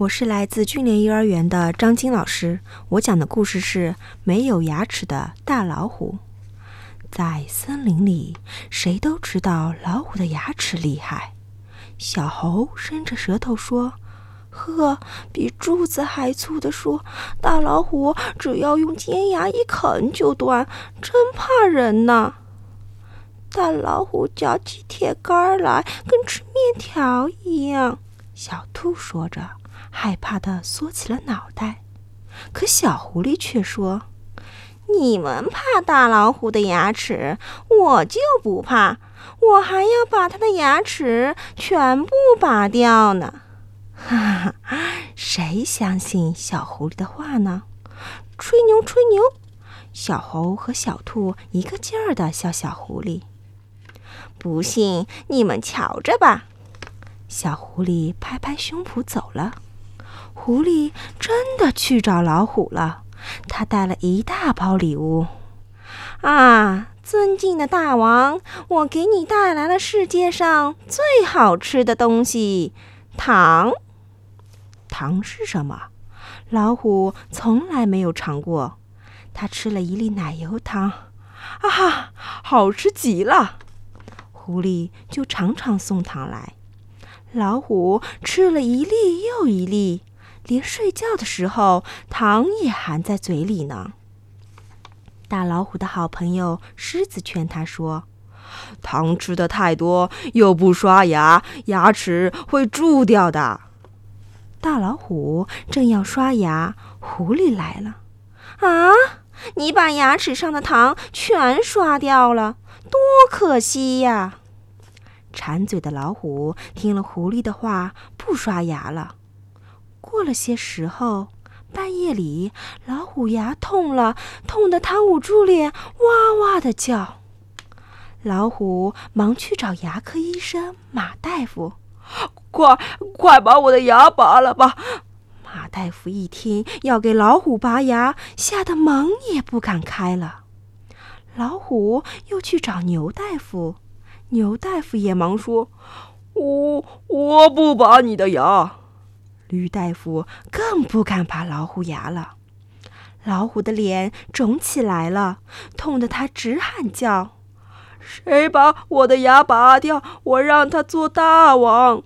我是来自俊联幼儿园的张晶老师，我讲的故事是没有牙齿的大老虎。在森林里，谁都知道老虎的牙齿厉害。小猴伸着舌头说：“呵，比柱子还粗的树，大老虎只要用尖牙一啃就断，真怕人呐！”大老虎嚼起铁杆来，跟吃面条一样。小兔说着。害怕的缩起了脑袋，可小狐狸却说：“你们怕大老虎的牙齿，我就不怕，我还要把它的牙齿全部拔掉呢！”哈哈，谁相信小狐狸的话呢？吹牛，吹牛！小猴和小兔一个劲儿的笑小狐狸。不信你们瞧着吧！小狐狸拍拍胸脯走了。狐狸真的去找老虎了，他带了一大包礼物。啊，尊敬的大王，我给你带来了世界上最好吃的东西——糖。糖是什么？老虎从来没有尝过。他吃了一粒奶油糖，啊哈，好吃极了！狐狸就常常送糖来。老虎吃了一粒又一粒。连睡觉的时候，糖也含在嘴里呢。大老虎的好朋友狮子劝他说：“糖吃的太多，又不刷牙，牙齿会蛀掉的。”大老虎正要刷牙，狐狸来了。“啊，你把牙齿上的糖全刷掉了，多可惜呀！”馋嘴的老虎听了狐狸的话，不刷牙了。过了些时候，半夜里，老虎牙痛了，痛得它捂住脸，哇哇的叫。老虎忙去找牙科医生马大夫：“快快把我的牙拔了吧！”马大夫一听要给老虎拔牙，吓得门也不敢开了。老虎又去找牛大夫，牛大夫也忙说：“我我不拔你的牙。”驴大夫更不敢拔老虎牙了，老虎的脸肿起来了，痛得他直喊叫：“谁把我的牙拔掉，我让他做大王！”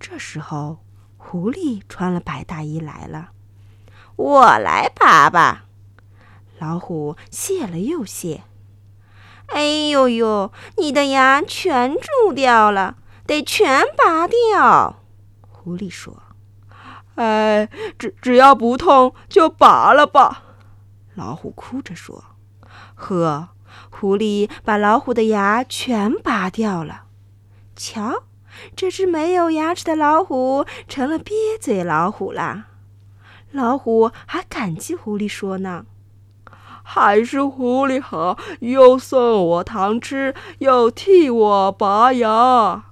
这时候，狐狸穿了白大衣来了，“我来拔吧。”老虎谢了又谢，“哎呦呦，你的牙全蛀掉了，得全拔掉。”狐狸说。哎，只只要不痛就拔了吧。老虎哭着说：“呵，狐狸把老虎的牙全拔掉了。瞧，这只没有牙齿的老虎成了瘪嘴老虎啦。”老虎还感激狐狸说呢：“还是狐狸好，又送我糖吃，又替我拔牙。”